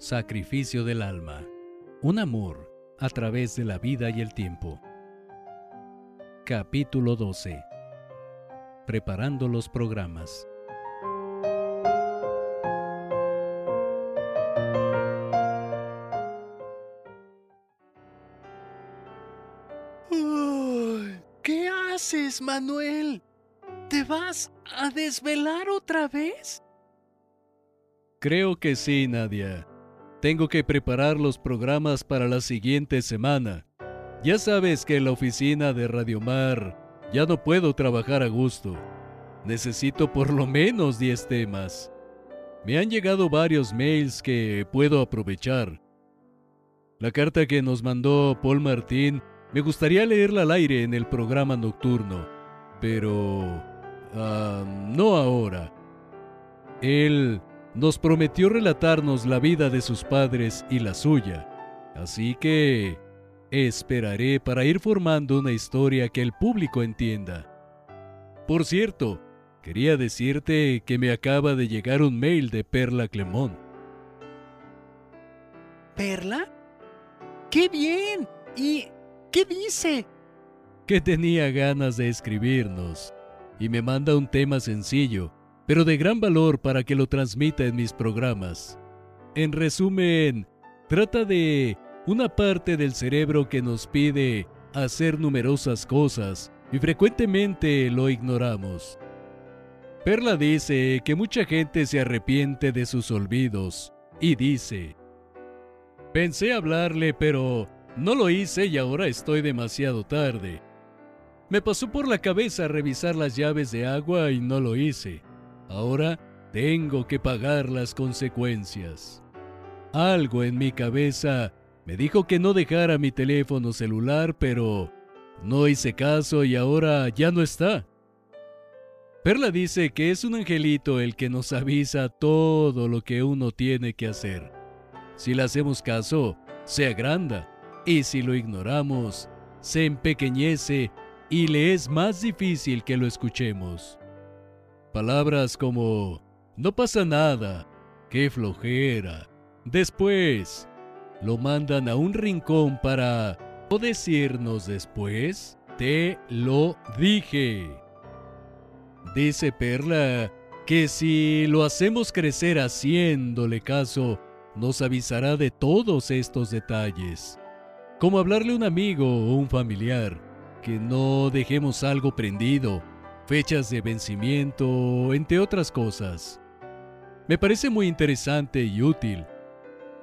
Sacrificio del alma. Un amor a través de la vida y el tiempo. Capítulo 12. Preparando los programas. ¿Qué haces, Manuel? ¿Te vas a desvelar otra vez? Creo que sí, Nadia. Tengo que preparar los programas para la siguiente semana. Ya sabes que en la oficina de Radiomar ya no puedo trabajar a gusto. Necesito por lo menos 10 temas. Me han llegado varios mails que puedo aprovechar. La carta que nos mandó Paul Martín me gustaría leerla al aire en el programa nocturno, pero... ah, no ahora. Él nos prometió relatarnos la vida de sus padres y la suya, así que esperaré para ir formando una historia que el público entienda. Por cierto, quería decirte que me acaba de llegar un mail de Perla Clemón. ¿Perla? ¡Qué bien! ¿Y qué dice? que tenía ganas de escribirnos y me manda un tema sencillo, pero de gran valor para que lo transmita en mis programas. En resumen, trata de una parte del cerebro que nos pide hacer numerosas cosas y frecuentemente lo ignoramos. Perla dice que mucha gente se arrepiente de sus olvidos y dice, pensé hablarle pero no lo hice y ahora estoy demasiado tarde. Me pasó por la cabeza revisar las llaves de agua y no lo hice. Ahora tengo que pagar las consecuencias. Algo en mi cabeza me dijo que no dejara mi teléfono celular, pero no hice caso y ahora ya no está. Perla dice que es un angelito el que nos avisa todo lo que uno tiene que hacer. Si le hacemos caso, se agranda, y si lo ignoramos, se empequeñece y le es más difícil que lo escuchemos. Palabras como no pasa nada, qué flojera. Después, lo mandan a un rincón para o decirnos después, te lo dije. Dice Perla que si lo hacemos crecer haciéndole caso, nos avisará de todos estos detalles. Como hablarle a un amigo o un familiar, que no dejemos algo prendido, fechas de vencimiento, entre otras cosas. Me parece muy interesante y útil.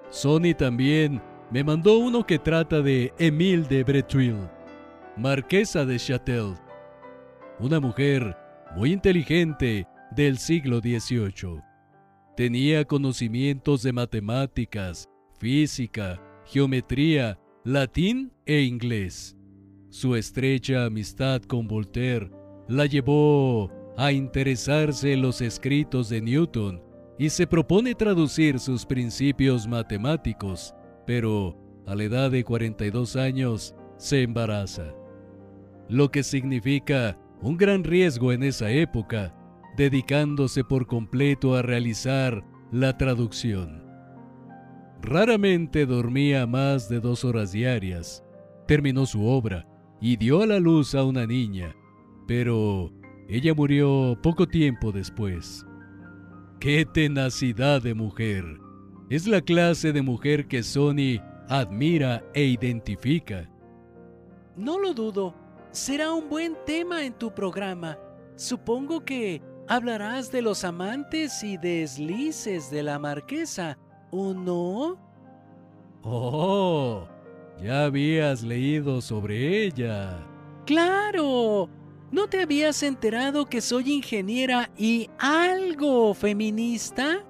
Sony también me mandó uno que trata de Emile de Bretuil, marquesa de Châtel, una mujer muy inteligente del siglo XVIII. Tenía conocimientos de matemáticas, física, geometría, latín e inglés. Su estrecha amistad con Voltaire la llevó a interesarse en los escritos de Newton y se propone traducir sus principios matemáticos, pero a la edad de 42 años se embaraza. Lo que significa un gran riesgo en esa época, dedicándose por completo a realizar la traducción. Raramente dormía más de dos horas diarias. Terminó su obra y dio a la luz a una niña, pero ella murió poco tiempo después. ¡Qué tenacidad de mujer! Es la clase de mujer que Sony admira e identifica. No lo dudo. Será un buen tema en tu programa. Supongo que hablarás de los amantes y deslices de la marquesa, ¿o no? ¡Oh! Ya habías leído sobre ella. ¡Claro! ¿No te habías enterado que soy ingeniera y algo feminista?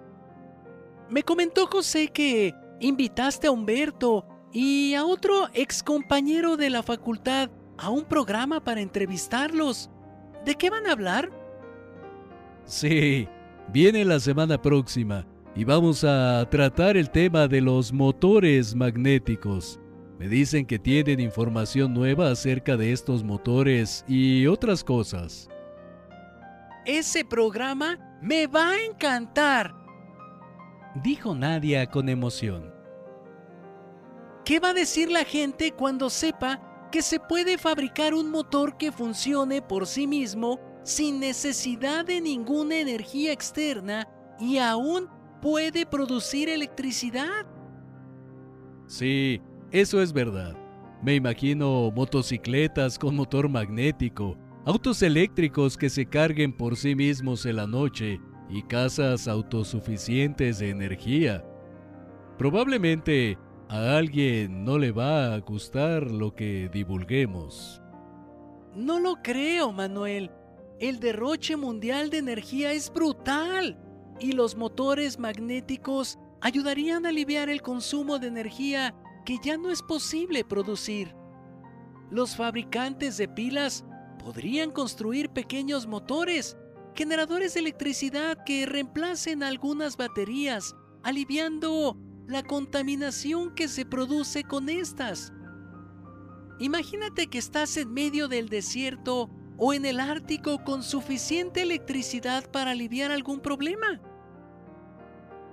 Me comentó José que invitaste a Humberto y a otro excompañero de la facultad a un programa para entrevistarlos. ¿De qué van a hablar? Sí, viene la semana próxima y vamos a tratar el tema de los motores magnéticos. Me dicen que tienen información nueva acerca de estos motores y otras cosas. Ese programa me va a encantar. dijo Nadia con emoción. ¿Qué va a decir la gente cuando sepa que se puede fabricar un motor que funcione por sí mismo sin necesidad de ninguna energía externa y aún puede producir electricidad? Sí, eso es verdad. Me imagino motocicletas con motor magnético, autos eléctricos que se carguen por sí mismos en la noche y casas autosuficientes de energía. Probablemente a alguien no le va a gustar lo que divulguemos. No lo creo, Manuel. El derroche mundial de energía es brutal y los motores magnéticos ayudarían a aliviar el consumo de energía que ya no es posible producir. Los fabricantes de pilas podrían construir pequeños motores, generadores de electricidad que reemplacen algunas baterías, aliviando la contaminación que se produce con estas. Imagínate que estás en medio del desierto o en el Ártico con suficiente electricidad para aliviar algún problema.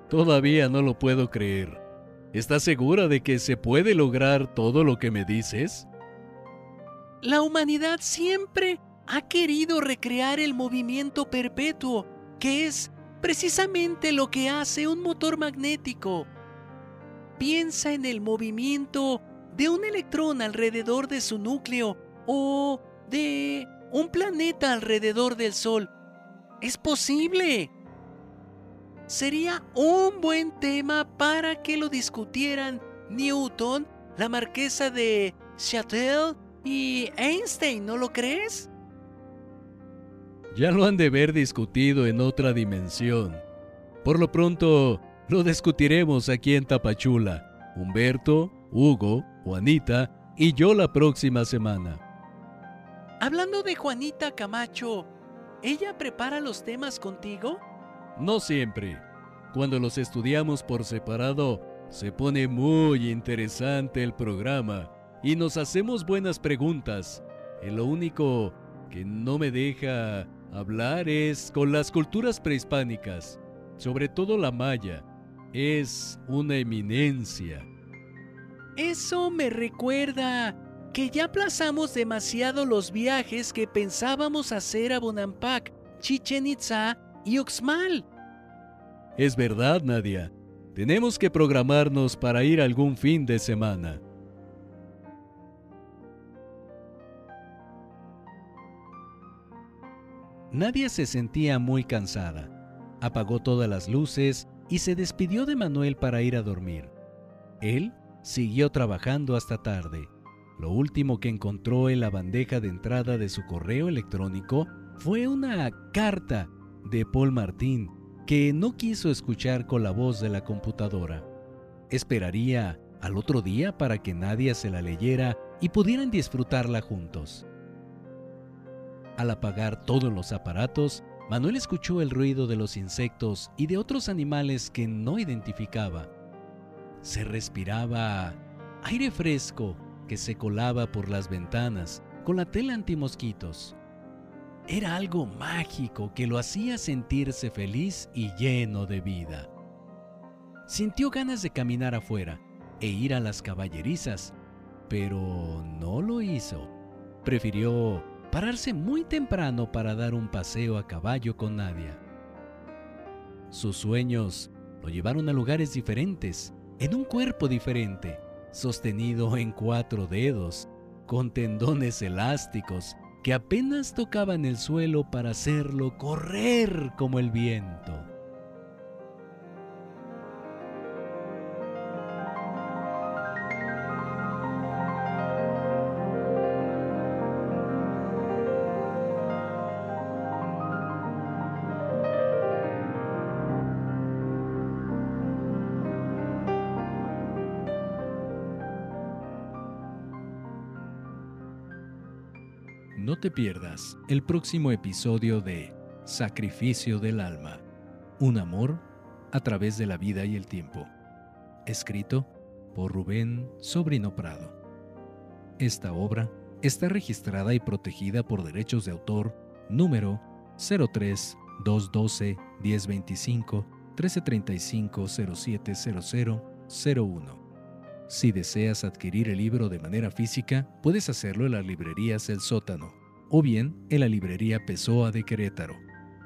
Todavía no lo puedo creer. ¿Estás segura de que se puede lograr todo lo que me dices? La humanidad siempre ha querido recrear el movimiento perpetuo, que es precisamente lo que hace un motor magnético piensa en el movimiento de un electrón alrededor de su núcleo o de un planeta alrededor del Sol. Es posible. Sería un buen tema para que lo discutieran Newton, la marquesa de Chattel y Einstein, ¿no lo crees? Ya lo han de ver discutido en otra dimensión. Por lo pronto, lo discutiremos aquí en Tapachula. Humberto, Hugo, Juanita y yo la próxima semana. Hablando de Juanita Camacho, ¿ella prepara los temas contigo? No siempre. Cuando los estudiamos por separado, se pone muy interesante el programa y nos hacemos buenas preguntas. Y lo único que no me deja hablar es con las culturas prehispánicas, sobre todo la maya es una eminencia. Eso me recuerda que ya aplazamos demasiado los viajes que pensábamos hacer a Bonampak, Chichen Itza y Uxmal. Es verdad, Nadia. Tenemos que programarnos para ir algún fin de semana. Nadia se sentía muy cansada. Apagó todas las luces y se despidió de Manuel para ir a dormir. Él siguió trabajando hasta tarde. Lo último que encontró en la bandeja de entrada de su correo electrónico fue una carta de Paul Martín que no quiso escuchar con la voz de la computadora. Esperaría al otro día para que nadie se la leyera y pudieran disfrutarla juntos. Al apagar todos los aparatos, Manuel escuchó el ruido de los insectos y de otros animales que no identificaba. Se respiraba aire fresco que se colaba por las ventanas con la tela antimosquitos. Era algo mágico que lo hacía sentirse feliz y lleno de vida. Sintió ganas de caminar afuera e ir a las caballerizas, pero no lo hizo. Prefirió pararse muy temprano para dar un paseo a caballo con Nadia. Sus sueños lo llevaron a lugares diferentes, en un cuerpo diferente, sostenido en cuatro dedos, con tendones elásticos que apenas tocaban el suelo para hacerlo correr como el viento. No te pierdas el próximo episodio de Sacrificio del Alma, un amor a través de la vida y el tiempo, escrito por Rubén Sobrino Prado. Esta obra está registrada y protegida por derechos de autor número 03212 1025 1335-070001. Si deseas adquirir el libro de manera física, puedes hacerlo en las librerías El Sótano o bien en la librería Pessoa de Querétaro.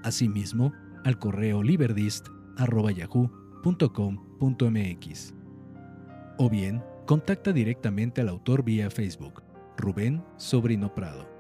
Asimismo, al correo liberdist.yahoo.com.mx. O bien, contacta directamente al autor vía Facebook, Rubén Sobrino Prado.